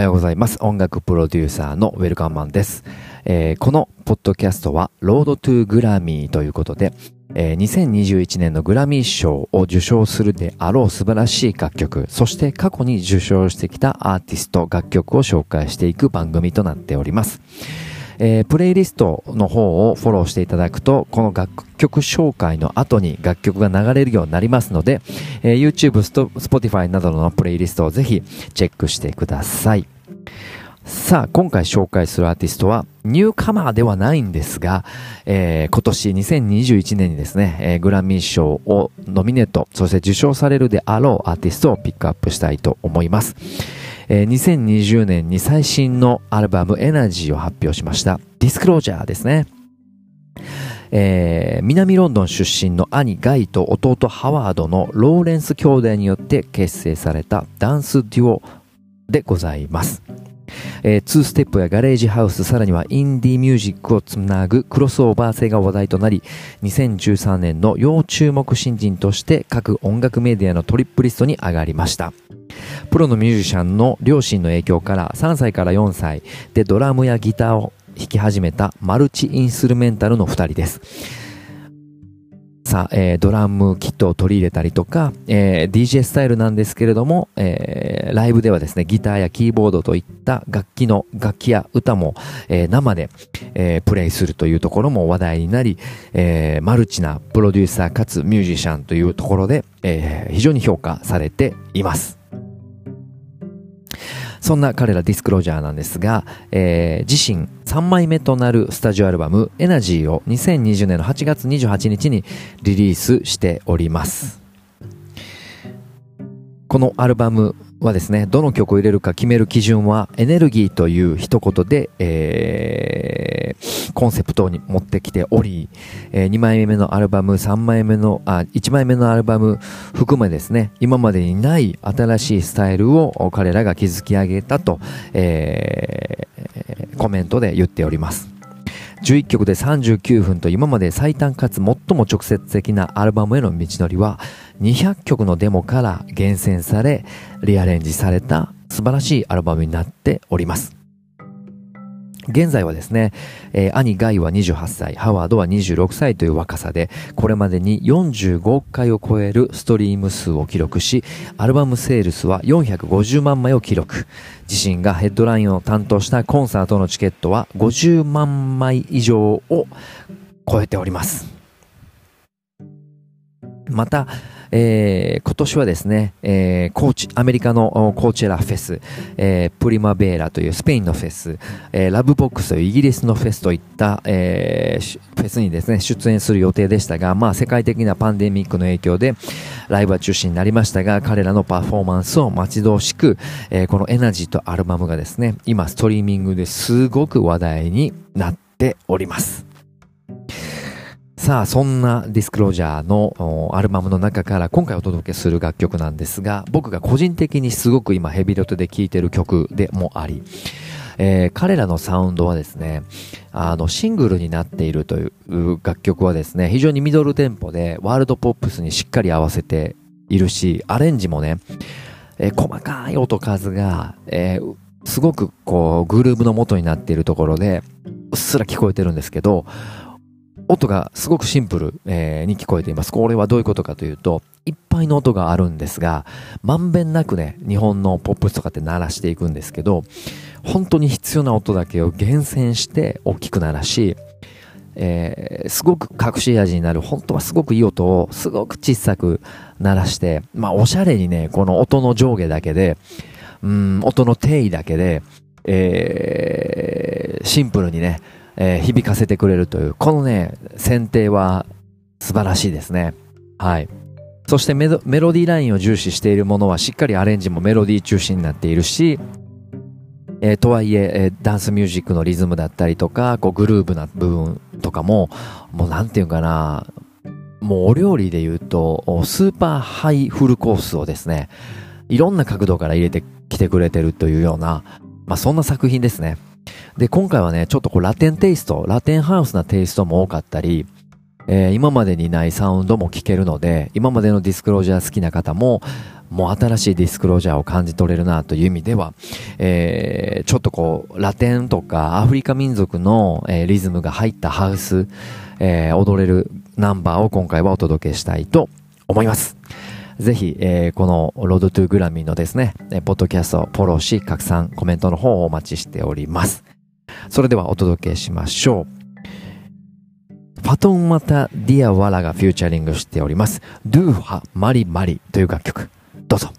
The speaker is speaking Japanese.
はようございます。音楽プロデューサーのウェルカンマンです。えー、このポッドキャストは、ロードトゥグラミーということで、えー、2021年のグラミー賞を受賞するであろう素晴らしい楽曲、そして過去に受賞してきたアーティスト、楽曲を紹介していく番組となっております。えー、プレイリストの方をフォローしていただくと、この楽曲紹介の後に楽曲が流れるようになりますので、えー、YouTube、Spotify などのプレイリストをぜひチェックしてください。さあ、今回紹介するアーティストは、ニューカマーではないんですが、えー、今年2021年にですね、えー、グラミー賞をノミネート、そして受賞されるであろうアーティストをピックアップしたいと思います。え、2020年に最新のアルバムエナジーを発表しました。ディスクロージャーですね。えー、南ロンドン出身の兄ガイと弟ハワードのローレンス兄弟によって結成されたダンスデュオでございます。えー、2ステップやガレージハウス、さらにはインディーミュージックをつなぐクロスオーバー性が話題となり、2013年の要注目新人として各音楽メディアのトリップリストに上がりました。プロのミュージシャンの両親の影響から3歳から4歳でドラムやギターを弾き始めたマルチインストゥルメンタルの2人です。さあ、えー、ドラムキットを取り入れたりとか、えー、DJ スタイルなんですけれども、えー、ライブではですね、ギターやキーボードといった楽器の楽器や歌も、えー、生で、えー、プレイするというところも話題になり、えー、マルチなプロデューサーかつミュージシャンというところで、えー、非常に評価されています。そんな彼らディスクロージャーなんですが、えー、自身3枚目となるスタジオアルバムエナジーを2020年の8月28日にリリースしております。このアルバムはですね、どの曲を入れるか決める基準はエネルギーという一言で、えー、コンセプトに持ってきており、えー、2枚目のアルバム、3枚目の、あ、1枚目のアルバム含めですね、今までにない新しいスタイルを彼らが築き上げたと、えー、コメントで言っております。11曲で39分と今まで最短かつ最も直接的なアルバムへの道のりは200曲のデモから厳選されリアレンジされた素晴らしいアルバムになっております。現在はですね、えー、兄ガイは28歳、ハワードは26歳という若さで、これまでに45億回を超えるストリーム数を記録し、アルバムセールスは450万枚を記録。自身がヘッドラインを担当したコンサートのチケットは50万枚以上を超えております。また、えー、今年はですね、えー、コーチ、アメリカのコーチェラフェス、えー、プリマベーラというスペインのフェス、えー、ラブボックスというイギリスのフェスといった、えー、フェスにですね、出演する予定でしたが、まあ世界的なパンデミックの影響で、ライブは中止になりましたが、彼らのパフォーマンスを待ち遠しく、えー、このエナジーとアルバムがですね、今ストリーミングですごく話題になっております。さあ、そんなディスクロージャーのアルバムの中から今回お届けする楽曲なんですが、僕が個人的にすごく今ヘビロテで聴いてる曲でもあり、えー、彼らのサウンドはですね、あの、シングルになっているという楽曲はですね、非常にミドルテンポでワールドポップスにしっかり合わせているし、アレンジもね、えー、細かい音数が、えー、すごくこう、グルーブの元になっているところで、うっすら聞こえてるんですけど、音がすごくシンプル、に聞こえています。これはどういうことかというと、いっぱいの音があるんですが、まんべんなくね、日本のポップスとかって鳴らしていくんですけど、本当に必要な音だけを厳選して大きく鳴らし、えー、すごく隠し味になる、本当はすごくいい音をすごく小さく鳴らして、まあおしゃれにね、この音の上下だけで、うん、音の定位だけで、えー、シンプルにね、えー、響かせてくれるという、このね、選定は素晴らしいですね。はい。そしてメロディーラインを重視しているものはしっかりアレンジもメロディー中心になっているし、えー、とはいええー、ダンスミュージックのリズムだったりとか、こうグルーブな部分とかも、もうなんていうかな、もうお料理で言うと、スーパーハイフルコースをですね、いろんな角度から入れてきてくれてるというような、まあそんな作品ですね。で、今回はね、ちょっとこうラテンテイスト、ラテンハウスなテイストも多かったり、えー、今までにないサウンドも聞けるので、今までのディスクロージャー好きな方も、もう新しいディスクロージャーを感じ取れるなという意味では、えー、ちょっとこう、ラテンとかアフリカ民族の、えー、リズムが入ったハウス、えー、踊れるナンバーを今回はお届けしたいと思います。ぜひ、えー、この Road to Grammy のですね、ポッドキャストをフォローし、拡散、コメントの方をお待ちしております。それではお届けしましょう。ファトゥマタ・ディアワラがフューチャリングしております。 Douha Mali Mali という楽曲。どうぞ。